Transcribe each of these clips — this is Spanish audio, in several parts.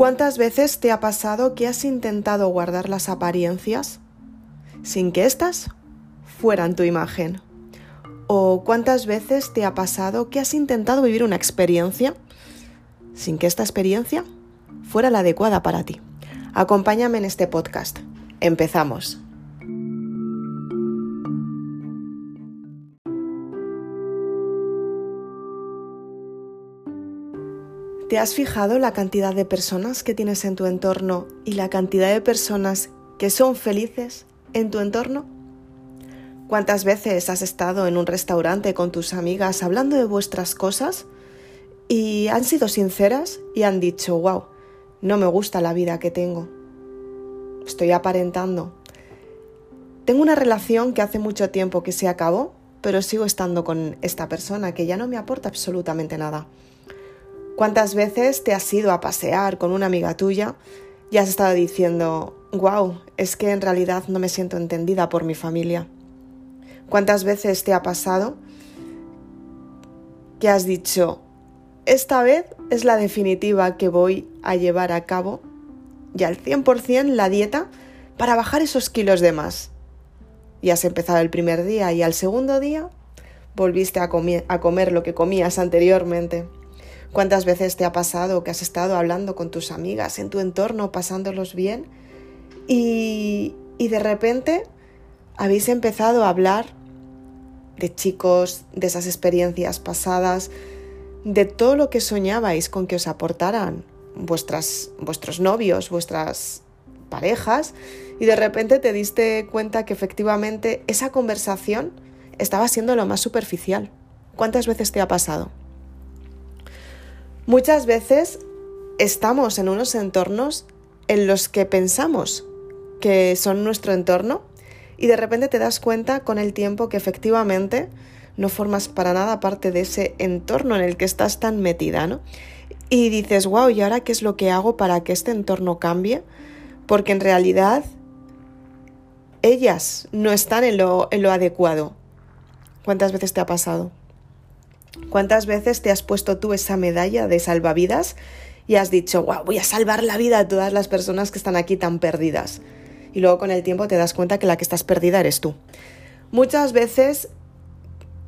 ¿Cuántas veces te ha pasado que has intentado guardar las apariencias sin que éstas fueran tu imagen? ¿O cuántas veces te ha pasado que has intentado vivir una experiencia sin que esta experiencia fuera la adecuada para ti? Acompáñame en este podcast. Empezamos. ¿Te has fijado la cantidad de personas que tienes en tu entorno y la cantidad de personas que son felices en tu entorno? ¿Cuántas veces has estado en un restaurante con tus amigas hablando de vuestras cosas y han sido sinceras y han dicho, wow, no me gusta la vida que tengo? Estoy aparentando. Tengo una relación que hace mucho tiempo que se acabó, pero sigo estando con esta persona que ya no me aporta absolutamente nada. ¿Cuántas veces te has ido a pasear con una amiga tuya y has estado diciendo, wow, es que en realidad no me siento entendida por mi familia? ¿Cuántas veces te ha pasado que has dicho, esta vez es la definitiva que voy a llevar a cabo y al 100% la dieta para bajar esos kilos de más? Y has empezado el primer día y al segundo día volviste a, a comer lo que comías anteriormente. ¿Cuántas veces te ha pasado que has estado hablando con tus amigas en tu entorno, pasándolos bien? Y, y de repente habéis empezado a hablar de chicos, de esas experiencias pasadas, de todo lo que soñabais con que os aportaran vuestras, vuestros novios, vuestras parejas, y de repente te diste cuenta que efectivamente esa conversación estaba siendo lo más superficial. ¿Cuántas veces te ha pasado? Muchas veces estamos en unos entornos en los que pensamos que son nuestro entorno y de repente te das cuenta con el tiempo que efectivamente no formas para nada parte de ese entorno en el que estás tan metida, ¿no? Y dices, wow, ¿y ahora qué es lo que hago para que este entorno cambie? Porque en realidad ellas no están en lo, en lo adecuado. ¿Cuántas veces te ha pasado? ¿Cuántas veces te has puesto tú esa medalla de salvavidas y has dicho, wow, voy a salvar la vida a todas las personas que están aquí tan perdidas? Y luego con el tiempo te das cuenta que la que estás perdida eres tú. Muchas veces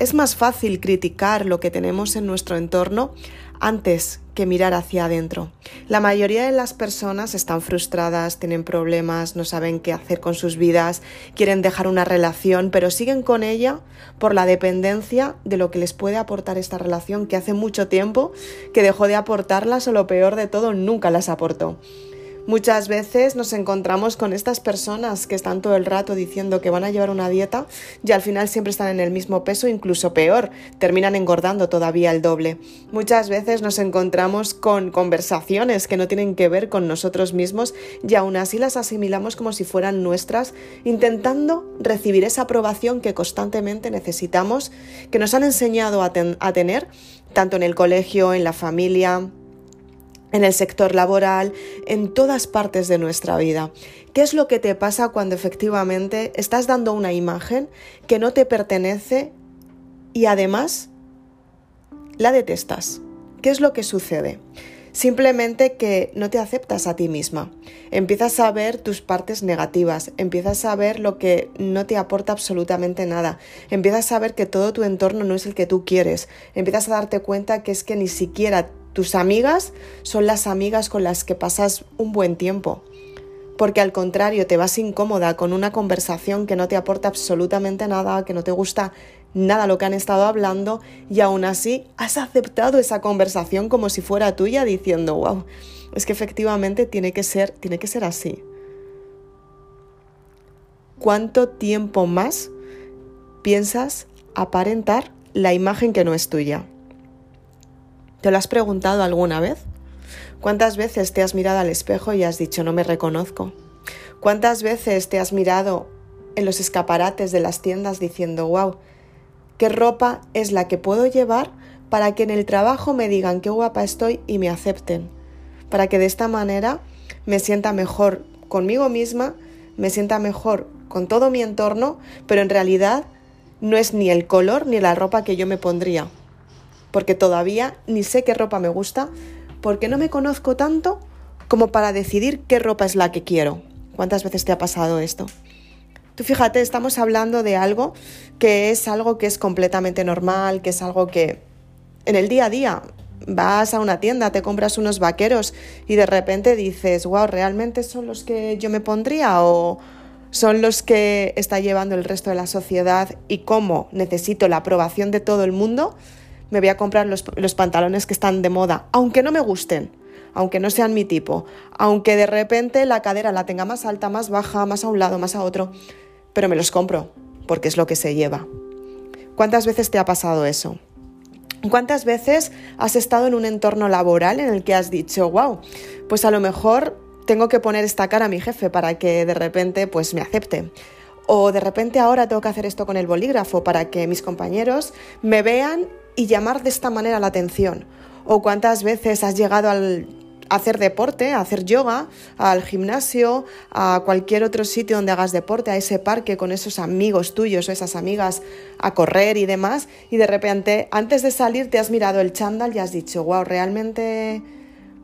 es más fácil criticar lo que tenemos en nuestro entorno antes que mirar hacia adentro. La mayoría de las personas están frustradas, tienen problemas, no saben qué hacer con sus vidas, quieren dejar una relación, pero siguen con ella por la dependencia de lo que les puede aportar esta relación que hace mucho tiempo que dejó de aportarlas o lo peor de todo, nunca las aportó. Muchas veces nos encontramos con estas personas que están todo el rato diciendo que van a llevar una dieta y al final siempre están en el mismo peso, incluso peor, terminan engordando todavía el doble. Muchas veces nos encontramos con conversaciones que no tienen que ver con nosotros mismos y aún así las asimilamos como si fueran nuestras, intentando recibir esa aprobación que constantemente necesitamos, que nos han enseñado a, a tener, tanto en el colegio, en la familia, en el sector laboral, en todas partes de nuestra vida. ¿Qué es lo que te pasa cuando efectivamente estás dando una imagen que no te pertenece y además la detestas? ¿Qué es lo que sucede? Simplemente que no te aceptas a ti misma. Empiezas a ver tus partes negativas, empiezas a ver lo que no te aporta absolutamente nada, empiezas a ver que todo tu entorno no es el que tú quieres, empiezas a darte cuenta que es que ni siquiera tus amigas son las amigas con las que pasas un buen tiempo. Porque al contrario, te vas incómoda con una conversación que no te aporta absolutamente nada, que no te gusta nada lo que han estado hablando y aún así has aceptado esa conversación como si fuera tuya diciendo, wow, es que efectivamente tiene que ser, tiene que ser así. ¿Cuánto tiempo más piensas aparentar la imagen que no es tuya? ¿Te lo has preguntado alguna vez? ¿Cuántas veces te has mirado al espejo y has dicho no me reconozco? ¿Cuántas veces te has mirado en los escaparates de las tiendas diciendo wow, qué ropa es la que puedo llevar para que en el trabajo me digan qué guapa estoy y me acepten? Para que de esta manera me sienta mejor conmigo misma, me sienta mejor con todo mi entorno, pero en realidad no es ni el color ni la ropa que yo me pondría porque todavía ni sé qué ropa me gusta, porque no me conozco tanto como para decidir qué ropa es la que quiero. ¿Cuántas veces te ha pasado esto? Tú fíjate, estamos hablando de algo que es algo que es completamente normal, que es algo que en el día a día vas a una tienda, te compras unos vaqueros y de repente dices, wow, ¿realmente son los que yo me pondría o son los que está llevando el resto de la sociedad y cómo necesito la aprobación de todo el mundo? Me voy a comprar los, los pantalones que están de moda, aunque no me gusten, aunque no sean mi tipo, aunque de repente la cadera la tenga más alta, más baja, más a un lado, más a otro pero me los compro porque es lo que se lleva. ¿Cuántas veces te ha pasado eso? ¿Cuántas veces has estado en un entorno laboral en el que has dicho, wow, pues a lo mejor tengo que poner esta cara a mi jefe para que de repente pues me acepte? O de repente ahora tengo que hacer esto con el bolígrafo para que mis compañeros me vean y llamar de esta manera la atención. O cuántas veces has llegado al hacer deporte, a hacer yoga, al gimnasio, a cualquier otro sitio donde hagas deporte, a ese parque con esos amigos tuyos o esas amigas a correr y demás, y de repente antes de salir te has mirado el chándal y has dicho, wow, realmente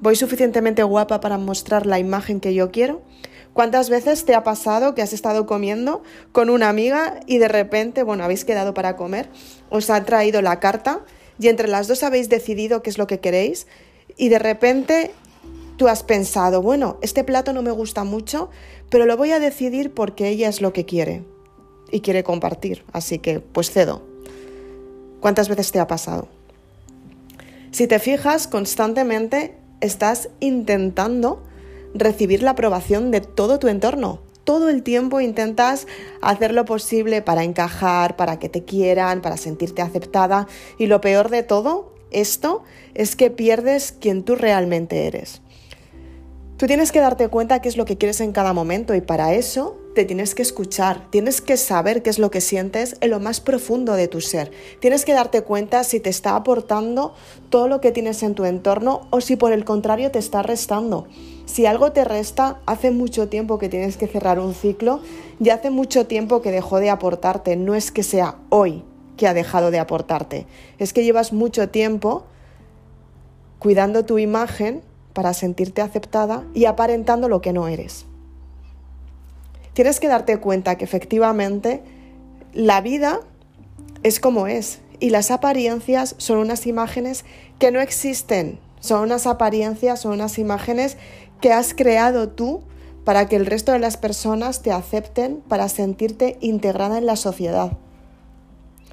voy suficientemente guapa para mostrar la imagen que yo quiero. ¿Cuántas veces te ha pasado que has estado comiendo con una amiga y de repente, bueno, habéis quedado para comer, os ha traído la carta y entre las dos habéis decidido qué es lo que queréis y de repente tú has pensado, bueno, este plato no me gusta mucho, pero lo voy a decidir porque ella es lo que quiere y quiere compartir, así que pues cedo. ¿Cuántas veces te ha pasado? Si te fijas, constantemente estás intentando recibir la aprobación de todo tu entorno. Todo el tiempo intentas hacer lo posible para encajar, para que te quieran, para sentirte aceptada. Y lo peor de todo, esto, es que pierdes quien tú realmente eres. Tú tienes que darte cuenta qué es lo que quieres en cada momento y para eso te tienes que escuchar, tienes que saber qué es lo que sientes en lo más profundo de tu ser. Tienes que darte cuenta si te está aportando todo lo que tienes en tu entorno o si por el contrario te está restando. Si algo te resta, hace mucho tiempo que tienes que cerrar un ciclo y hace mucho tiempo que dejó de aportarte. No es que sea hoy que ha dejado de aportarte, es que llevas mucho tiempo cuidando tu imagen para sentirte aceptada y aparentando lo que no eres. Tienes que darte cuenta que efectivamente la vida es como es y las apariencias son unas imágenes que no existen, son unas apariencias, son unas imágenes que has creado tú para que el resto de las personas te acepten, para sentirte integrada en la sociedad.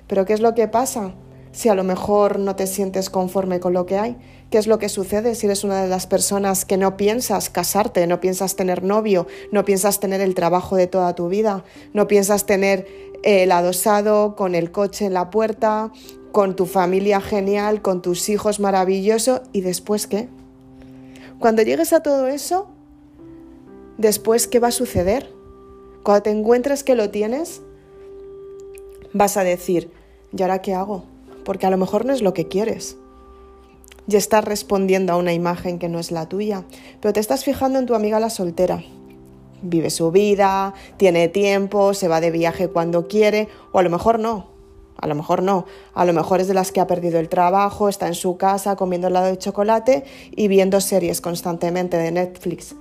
Pero ¿qué es lo que pasa? Si a lo mejor no te sientes conforme con lo que hay, ¿Qué es lo que sucede si eres una de las personas que no piensas casarte, no piensas tener novio, no piensas tener el trabajo de toda tu vida, no piensas tener el adosado con el coche en la puerta, con tu familia genial, con tus hijos maravilloso y después qué? Cuando llegues a todo eso, después qué va a suceder? Cuando te encuentres que lo tienes, vas a decir, ¿y ahora qué hago? Porque a lo mejor no es lo que quieres y estás respondiendo a una imagen que no es la tuya, pero te estás fijando en tu amiga la soltera. Vive su vida, tiene tiempo, se va de viaje cuando quiere, o a lo mejor no, a lo mejor no, a lo mejor es de las que ha perdido el trabajo, está en su casa comiendo helado de chocolate y viendo series constantemente de Netflix,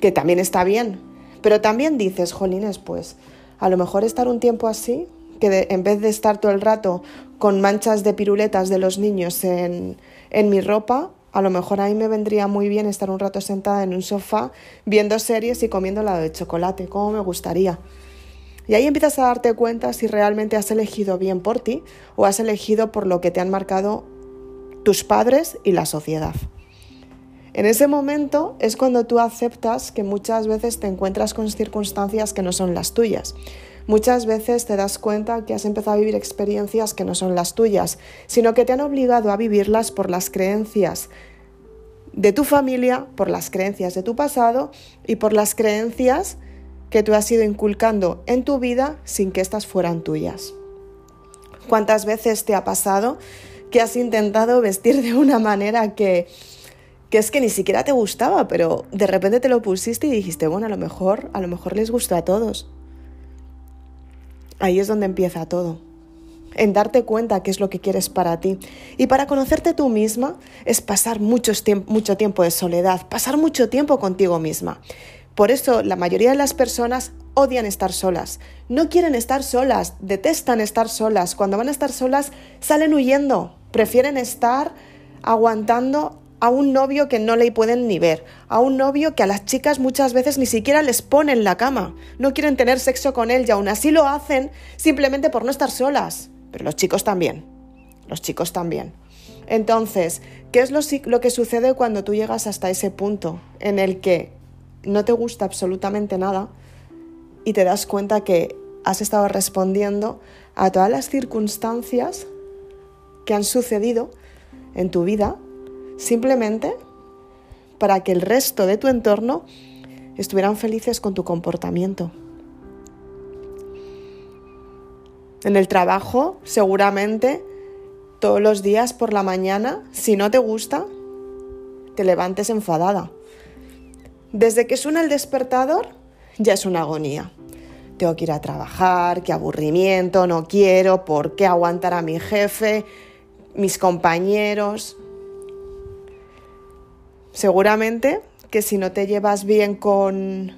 que también está bien, pero también dices, jolines, pues a lo mejor estar un tiempo así, que en vez de estar todo el rato con manchas de piruletas de los niños en, en mi ropa, a lo mejor a mí me vendría muy bien estar un rato sentada en un sofá viendo series y comiendo helado de chocolate, como me gustaría. Y ahí empiezas a darte cuenta si realmente has elegido bien por ti o has elegido por lo que te han marcado tus padres y la sociedad. En ese momento es cuando tú aceptas que muchas veces te encuentras con circunstancias que no son las tuyas. Muchas veces te das cuenta que has empezado a vivir experiencias que no son las tuyas, sino que te han obligado a vivirlas por las creencias de tu familia, por las creencias de tu pasado y por las creencias que tú has ido inculcando en tu vida sin que éstas fueran tuyas. ¿Cuántas veces te ha pasado que has intentado vestir de una manera que, que es que ni siquiera te gustaba, pero de repente te lo pusiste y dijiste, bueno, a lo mejor, a lo mejor les gusta a todos. Ahí es donde empieza todo. en darte cuenta qué es lo que quieres para ti. Y para conocerte tú misma es pasar mucho, mucho tiempo de soledad, pasar mucho tiempo contigo misma. Por eso la mayoría de las personas odian estar solas, no quieren estar solas, detestan estar solas. Cuando van a estar solas salen huyendo, prefieren estar aguantando a un novio que no le pueden ni ver, a un novio que a las chicas muchas veces ni siquiera les pone en la cama, no quieren tener sexo con él y aún así lo hacen simplemente por no estar solas. Pero los chicos también, los chicos también. Entonces, ¿qué es lo, lo que sucede cuando tú llegas hasta ese punto en el que no te gusta absolutamente nada y te das cuenta que has estado respondiendo a todas las circunstancias que han sucedido en tu vida simplemente para que el resto de tu entorno estuvieran felices con tu comportamiento. En el trabajo, seguramente, todos los días por la mañana, si no te gusta, te levantes enfadada. Desde que suena el despertador, ya es una agonía. Tengo que ir a trabajar, qué aburrimiento, no quiero, ¿por qué aguantar a mi jefe, mis compañeros? Seguramente que si no te llevas bien con,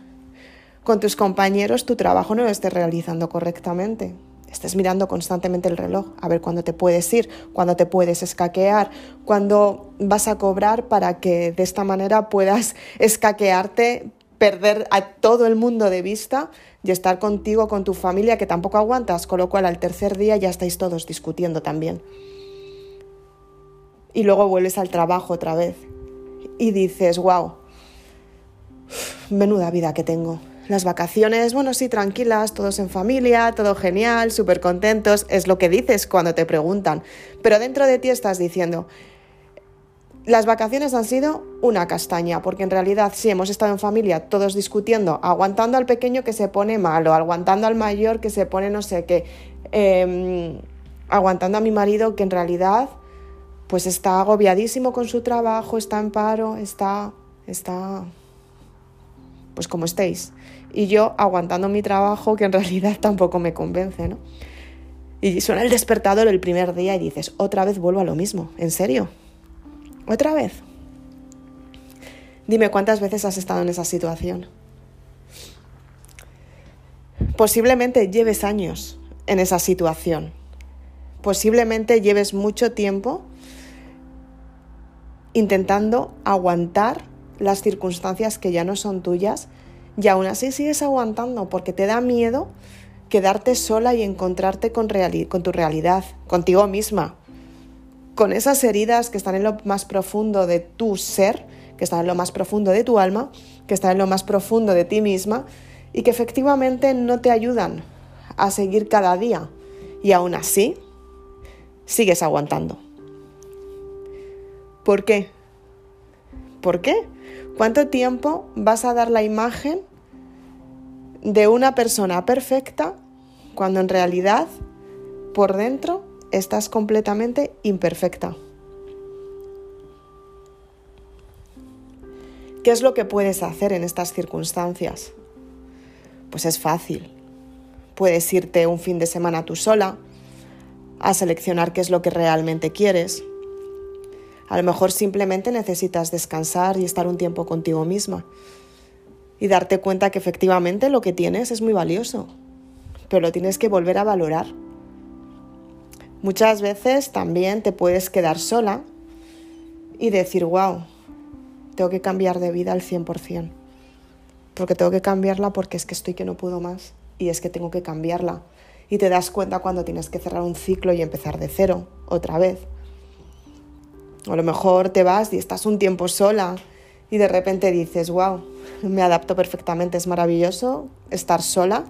con tus compañeros, tu trabajo no lo estés realizando correctamente estés mirando constantemente el reloj, a ver cuándo te puedes ir, cuándo te puedes escaquear, cuándo vas a cobrar para que de esta manera puedas escaquearte, perder a todo el mundo de vista y estar contigo, con tu familia, que tampoco aguantas, con lo cual al tercer día ya estáis todos discutiendo también. Y luego vuelves al trabajo otra vez y dices, wow, menuda vida que tengo las vacaciones, bueno, sí, tranquilas, todos en familia, todo genial, súper contentos, es lo que dices cuando te preguntan. Pero dentro de ti estás diciendo, las vacaciones han sido una castaña, porque en realidad sí hemos estado en familia todos discutiendo, aguantando al pequeño que se pone malo, aguantando al mayor que se pone no sé qué, em, aguantando a mi marido que en realidad pues está agobiadísimo con su trabajo, está en paro, está, está pues como estéis. Y yo aguantando mi trabajo que en realidad tampoco me convence, ¿no? Y suena el despertador el primer día y dices, otra vez vuelvo a lo mismo, ¿en serio? ¿Otra vez? Dime cuántas veces has estado en esa situación. Posiblemente lleves años en esa situación. Posiblemente lleves mucho tiempo intentando aguantar las circunstancias que ya no son tuyas y aún así sigues aguantando porque te da miedo quedarte sola y encontrarte con, con tu realidad, contigo misma, con esas heridas que están en lo más profundo de tu ser, que están en lo más profundo de tu alma, que están en lo más profundo de ti misma y que efectivamente no te ayudan a seguir cada día. Y aún así, sigues aguantando. ¿Por qué? ¿Por qué? ¿Cuánto tiempo vas a dar la imagen de una persona perfecta cuando en realidad por dentro estás completamente imperfecta? ¿Qué es lo que puedes hacer en estas circunstancias? Pues es fácil. Puedes irte un fin de semana tú sola a seleccionar qué es lo que realmente quieres a lo mejor simplemente necesitas descansar y estar un tiempo contigo misma y darte cuenta que efectivamente lo que tienes es muy valioso, pero lo tienes que volver a valorar. Muchas veces también te puedes quedar sola y decir, wow, tengo que cambiar de vida al 100%, porque tengo que cambiarla porque es que estoy que no puedo más y es que tengo que cambiarla. Y te das cuenta cuando tienes que cerrar un ciclo y empezar de cero otra vez. A lo mejor te vas y estás un tiempo sola y de repente dices, wow, me adapto perfectamente, es maravilloso estar sola,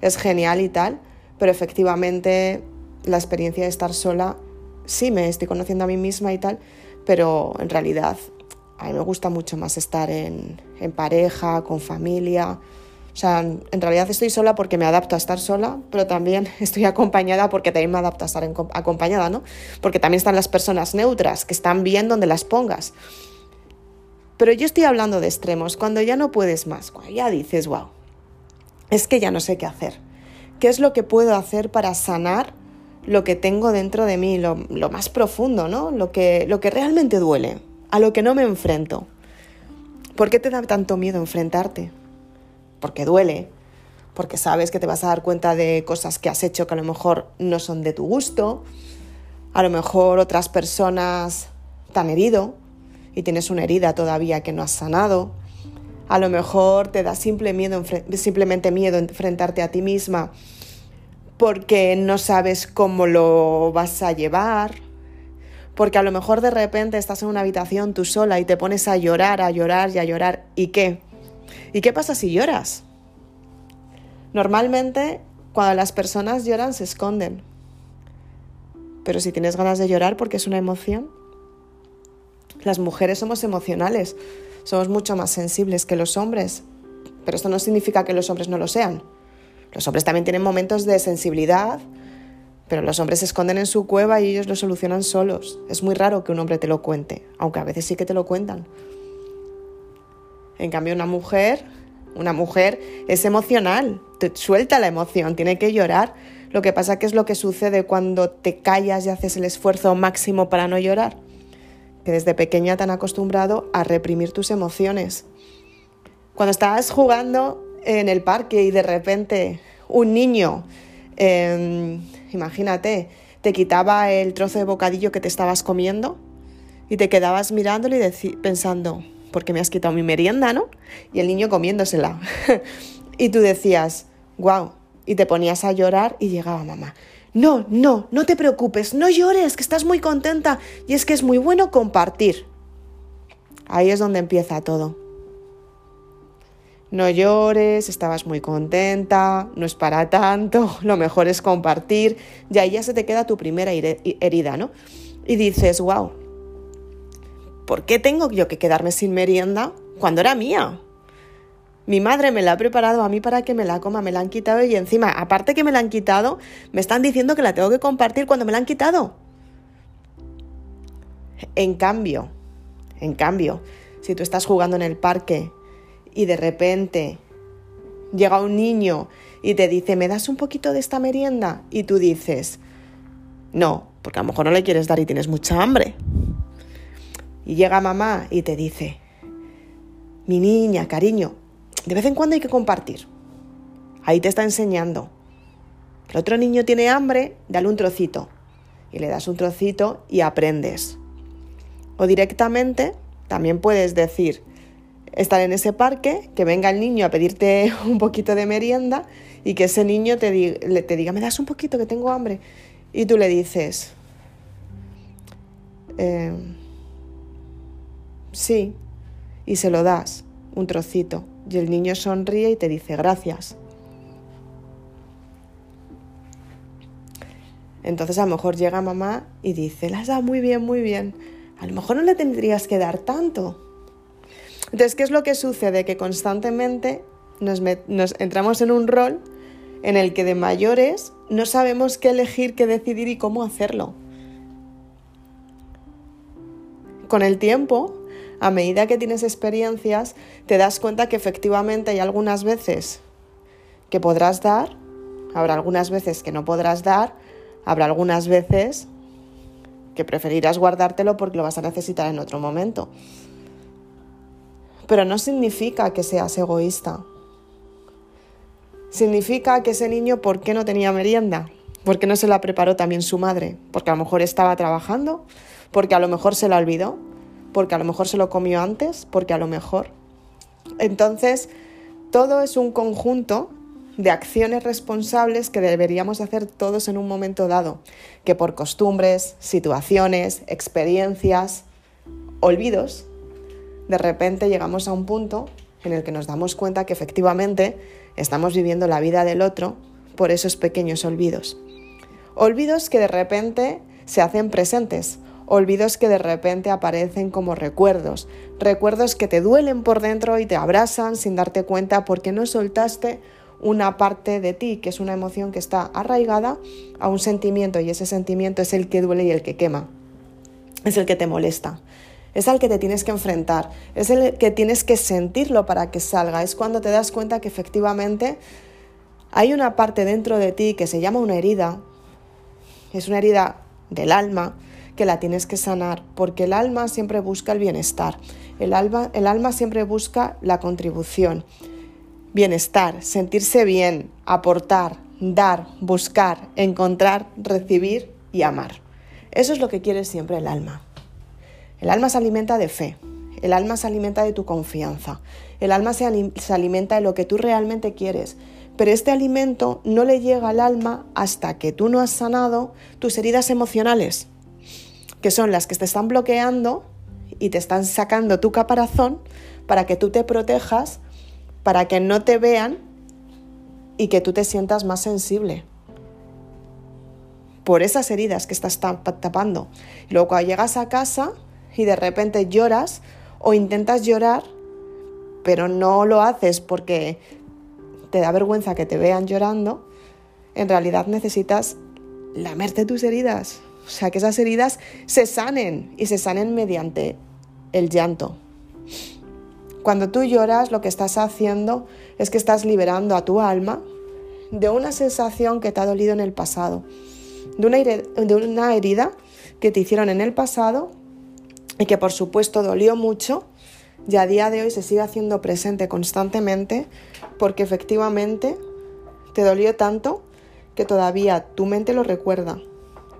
es genial y tal, pero efectivamente la experiencia de estar sola, sí me estoy conociendo a mí misma y tal, pero en realidad a mí me gusta mucho más estar en, en pareja, con familia, o sea, en realidad estoy sola porque me adapto a estar sola, pero también estoy acompañada porque también me adapto a estar acompañada, ¿no? Porque también están las personas neutras, que están bien donde las pongas. Pero yo estoy hablando de extremos, cuando ya no puedes más, cuando ya dices, wow, es que ya no sé qué hacer. ¿Qué es lo que puedo hacer para sanar lo que tengo dentro de mí, lo, más profundo, ¿no? Lo que, lo que realmente duele, a lo que no me enfrento. ¿Por qué te da tanto miedo enfrentarte? Porque duele, porque sabes que te vas a dar cuenta de cosas que has hecho que a lo mejor no son de tu gusto, a lo mejor otras personas te han herido y tienes una herida todavía que no has sanado, a lo mejor te da simple miedo, simplemente miedo enfrentarte a ti misma porque no sabes cómo lo vas a llevar, porque a lo mejor de repente estás en una habitación tú sola y te pones a llorar, a llorar y a llorar. ¿Y qué? ¿Y qué pasa si lloras? Normalmente cuando las personas lloran se esconden. Pero si tienes ganas de llorar porque es una emoción, las mujeres somos emocionales, somos mucho más sensibles que los hombres. Pero esto no significa que los hombres no lo sean. Los hombres también tienen momentos de sensibilidad, pero los hombres se esconden en su cueva y ellos lo solucionan solos. Es muy raro que un hombre te lo cuente, aunque a veces sí que te lo cuentan. En cambio, una mujer, una mujer es emocional, te suelta la emoción, tiene que llorar. Lo que pasa que es lo que sucede cuando te callas y haces el esfuerzo máximo para no llorar, que desde pequeña te han acostumbrado a reprimir tus emociones. Cuando estás jugando en el parque y de repente un niño, em, imagínate, te quitaba el trozo de bocadillo que te estabas comiendo y te quedabas mirándolo y pensando, ¿por qué me has quitado mi merienda, no? Y el niño comiéndosela. y tú decías, wow, y te ponías a llorar y llegaba mamá. No, no, no te preocupes, no llores, que estás muy contenta y es que es muy bueno compartir. Ahí es donde empieza todo. No llores, estabas muy contenta, no es para tanto, lo mejor es compartir, y ahí ya se te queda tu primera herida, ¿no? Y dices, wow, ¿por qué tengo yo que quedarme sin merienda cuando era mía? Mi madre me la ha preparado a mí para que me la coma, me la han quitado y encima, aparte que me la han quitado, me están diciendo que la tengo que compartir cuando me la han quitado. En cambio, en cambio, si tú estás jugando en el parque y de repente llega un niño y te dice, ¿me das un poquito de esta merienda? Y tú dices, no, porque a lo mejor no le quieres dar y tienes mucha hambre. Y llega mamá y te dice, mi niña, cariño, de vez en cuando hay que compartir. Ahí te está enseñando. El otro niño tiene hambre, dale un trocito. Y le das un trocito y aprendes. O directamente también puedes decir, estar en ese parque, que venga el niño a pedirte un poquito de merienda y que ese niño te, diga, me das un poquito que tengo hambre. Y tú le dices, em, sí, y se lo das, un trocito. Y el niño sonríe y te dice, gracias. Entonces a lo mejor llega mamá y dice, las da muy bien, muy bien. A lo mejor no le tendrías que dar tanto, entonces, ¿qué es lo que sucede? Que constantemente nos, entramos en un rol en el que de mayores no sabemos qué elegir, qué decidir y cómo hacerlo. Con el tiempo, a medida que tienes experiencias, te das cuenta que efectivamente hay algunas veces que podrás dar, habrá algunas veces que no podrás dar, habrá algunas veces que preferirás guardártelo porque lo vas a necesitar en otro momento. Pero no significa que seas egoísta. Significa que ese niño, ¿por qué no tenía merienda? ¿Por qué no se la preparó también su madre? Porque a lo mejor estaba trabajando, porque a lo mejor se la olvidó, porque a lo mejor se lo comió antes, porque a lo mejor. Entonces, todo es un conjunto de acciones responsables que deberíamos hacer todos en un momento dado, que por costumbres, situaciones, experiencias, olvidos, de repente llegamos a un punto en el que nos damos cuenta que efectivamente estamos viviendo la vida del otro por esos pequeños olvidos. Olvidos que de repente se hacen presentes, olvidos que de repente aparecen como recuerdos, recuerdos que te duelen por dentro y te abrazan sin darte cuenta porque no soltaste una parte de ti, que es una emoción que está arraigada a un sentimiento y ese sentimiento es el que duele y el que quema, es el que te molesta es al que te tienes que enfrentar, es el que tienes que sentirlo para que salga, es cuando te das cuenta que efectivamente hay una parte dentro de ti que se llama una herida, es una herida del alma que la tienes que sanar, porque el alma siempre busca el bienestar, el alma, el alma siempre busca la contribución, bienestar, sentirse bien, aportar, dar, buscar, encontrar, recibir y amar. Eso es lo que quiere siempre el alma. El alma se alimenta de fe, el alma se alimenta de tu confianza, el alma se, se alimenta de lo que tú realmente quieres, pero este alimento no le llega al alma hasta que tú no has sanado tus heridas emocionales, que son las que te están bloqueando y te están sacando tu caparazón para que tú te protejas, para que no te vean y que tú te sientas más sensible por esas heridas que estás tapando. Luego cuando llegas a casa y de repente lloras o intentas llorar, pero no lo haces porque te da vergüenza que te vean llorando, en realidad necesitas lamerte tus heridas. O sea, que esas heridas se sanen y se sanen mediante el llanto. Cuando tú lloras, lo que estás haciendo es que estás liberando a tu alma de una sensación que te ha dolido en el pasado, de una, herida que te hicieron en el pasado y que por supuesto dolió mucho y a día de hoy se sigue haciendo presente constantemente porque efectivamente te dolió tanto que todavía tu mente lo recuerda,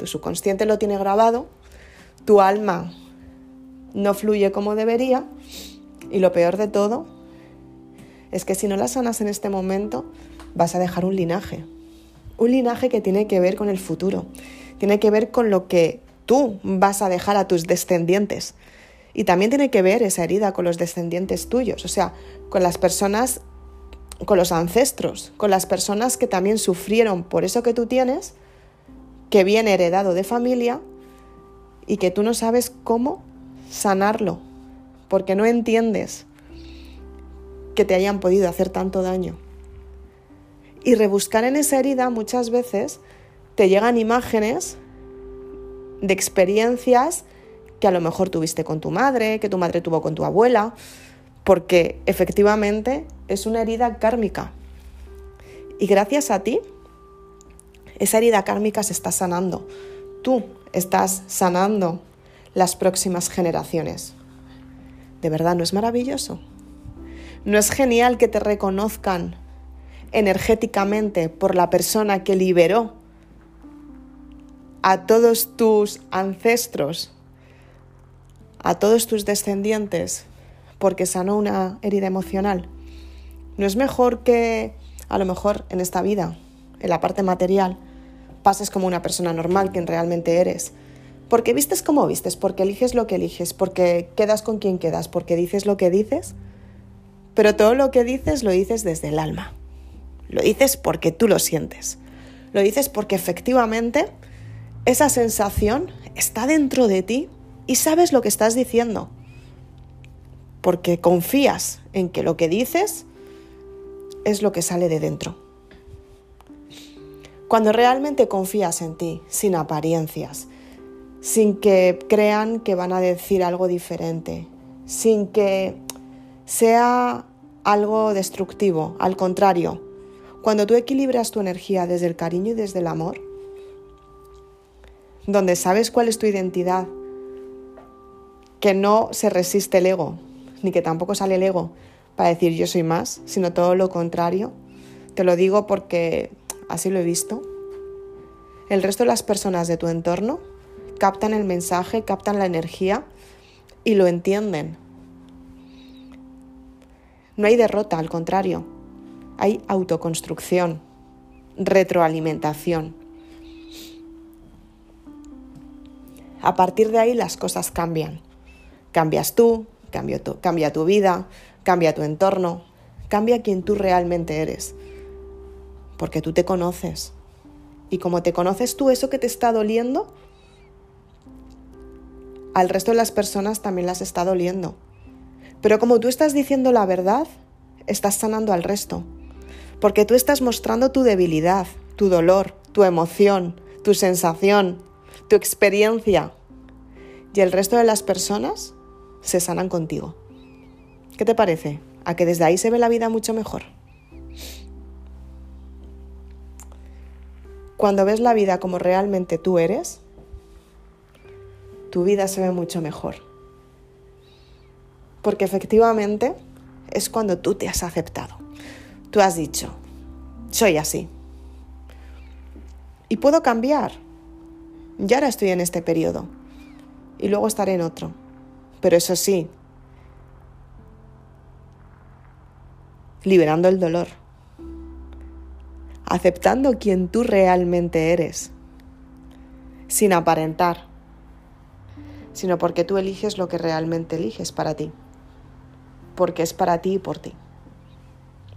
tu subconsciente lo tiene grabado, tu alma no fluye como debería y lo peor de todo es que si no la sanas en este momento vas a dejar un linaje, un linaje que tiene que ver con el futuro, tiene que ver con lo que tú vas a dejar a tus descendientes. Y también tiene que ver esa herida con los descendientes tuyos, o sea, con las personas, con los ancestros, con las personas que también sufrieron por eso que tú tienes, que viene heredado de familia y que tú no sabes cómo sanarlo, porque no entiendes que te hayan podido hacer tanto daño. Y rebuscar en esa herida muchas veces te llegan imágenes de experiencias que a lo mejor tuviste con tu madre, que tu madre tuvo con tu abuela, porque efectivamente es una herida kármica. Y gracias a ti, esa herida kármica se está sanando. Tú estás sanando las próximas generaciones. ¿De verdad no es maravilloso? ¿No es genial que te reconozcan energéticamente por la persona que liberó a todos tus ancestros a todos tus descendientes porque sanó una herida emocional. ¿No es mejor que a lo mejor en esta vida, en la parte material, pases como una persona normal quien realmente eres? Porque vistes como vistes, porque eliges lo que eliges, porque quedas con quien quedas, porque dices lo que dices, pero todo lo que dices lo dices desde el alma. Lo dices porque tú lo sientes. Lo dices porque efectivamente esa sensación está dentro de ti y sabes lo que estás diciendo, porque confías en que lo que dices es lo que sale de dentro. Cuando realmente confías en ti, sin apariencias, sin que crean que van a decir algo diferente, sin que sea algo destructivo, al contrario, cuando tú equilibras tu energía desde el cariño y desde el amor, donde sabes cuál es tu identidad, que no se resiste el ego, ni que tampoco sale el ego para decir yo soy más, sino todo lo contrario. Te lo digo porque así lo he visto. El resto de las personas de tu entorno captan el mensaje, captan la energía y lo entienden. No hay derrota, al contrario, hay autoconstrucción, retroalimentación. A partir de ahí las cosas cambian. Cambias tú, cambia tu, vida, cambia tu entorno, cambia quien tú realmente eres. Porque tú te conoces. Y como te conoces tú, eso que te está doliendo, al resto de las personas también las está doliendo. Pero como tú estás diciendo la verdad, estás sanando al resto. Porque tú estás mostrando tu debilidad, tu dolor, tu emoción, tu sensación, tu experiencia. Y el resto de las personas se sanan contigo. ¿Qué te parece? ¿A que desde ahí se ve la vida mucho mejor? Cuando ves la vida como realmente tú eres, tu vida se ve mucho mejor. Porque efectivamente es cuando tú te has aceptado. Tú has dicho, soy así. Y puedo cambiar. Ya ahora estoy en este periodo. Y luego estaré en otro. Pero eso sí, liberando el dolor, aceptando quien tú realmente eres, sin aparentar, sino porque tú eliges lo que realmente eliges para ti, porque es para ti y por ti.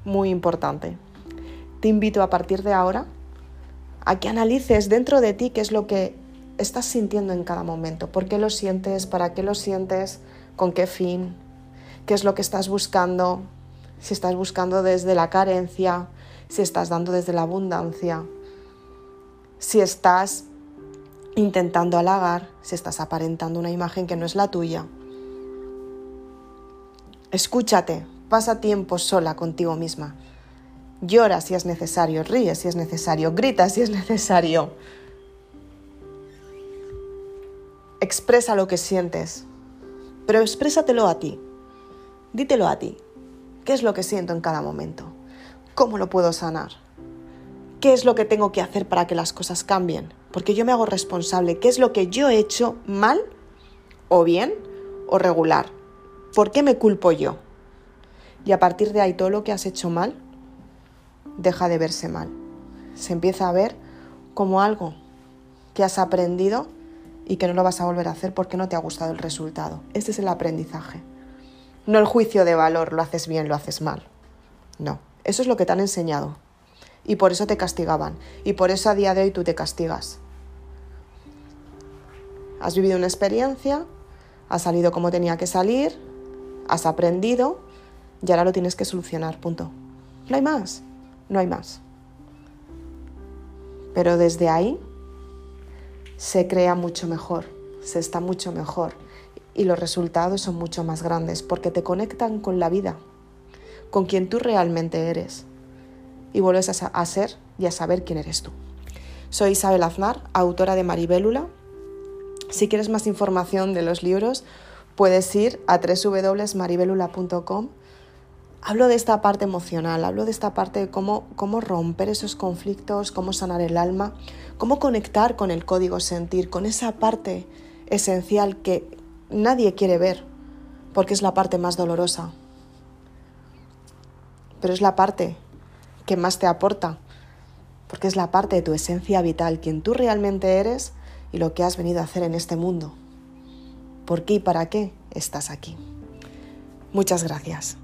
Muy importante. Te invito a partir de ahora a que analices dentro de ti qué es lo que estás sintiendo en cada momento, por qué lo sientes, para qué lo sientes, con qué fin, qué es lo que estás buscando, si estás buscando desde la carencia, si estás dando desde la abundancia, si estás intentando halagar, si estás aparentando una imagen que no es la tuya. Escúchate, pasa tiempo sola contigo misma. Llora si es necesario, ríe si es necesario, grita si es necesario. Expresa lo que sientes, pero exprésatelo a ti. Dítelo a ti. ¿Qué es lo que siento en cada momento? ¿Cómo lo puedo sanar? ¿Qué es lo que tengo que hacer para que las cosas cambien? Porque yo me hago responsable. ¿Qué es lo que yo he hecho mal o bien o regular? ¿Por qué me culpo yo? Y a partir de ahí todo lo que has hecho mal deja de verse mal. Se empieza a ver como algo que has aprendido y que no lo vas a volver a hacer porque no te ha gustado el resultado. Este es el aprendizaje. No el juicio de valor, lo haces bien, lo haces mal. No, eso es lo que te han enseñado. Y por eso te castigaban. Y por eso a día de hoy tú te castigas. Has vivido una experiencia, has salido como tenía que salir, has aprendido y ahora lo tienes que solucionar, punto. No hay más, no hay más. Pero desde ahí se crea mucho mejor, se está mucho mejor y los resultados son mucho más grandes porque te conectan con la vida, con quien tú realmente eres y vuelves a, ser y a saber quién eres tú. Soy Isabel Aznar, autora de Maribélula. Si quieres más información de los libros, puedes ir a www.maribelula.com. Hablo de esta parte emocional, hablo de esta parte de cómo, cómo romper esos conflictos, cómo sanar el alma, cómo conectar con el código sentir, con esa parte esencial que nadie quiere ver, porque es la parte más dolorosa. Pero es la parte que más te aporta, porque es la parte de tu esencia vital, quien tú realmente eres y lo que has venido a hacer en este mundo. ¿Por qué y para qué estás aquí? Muchas gracias.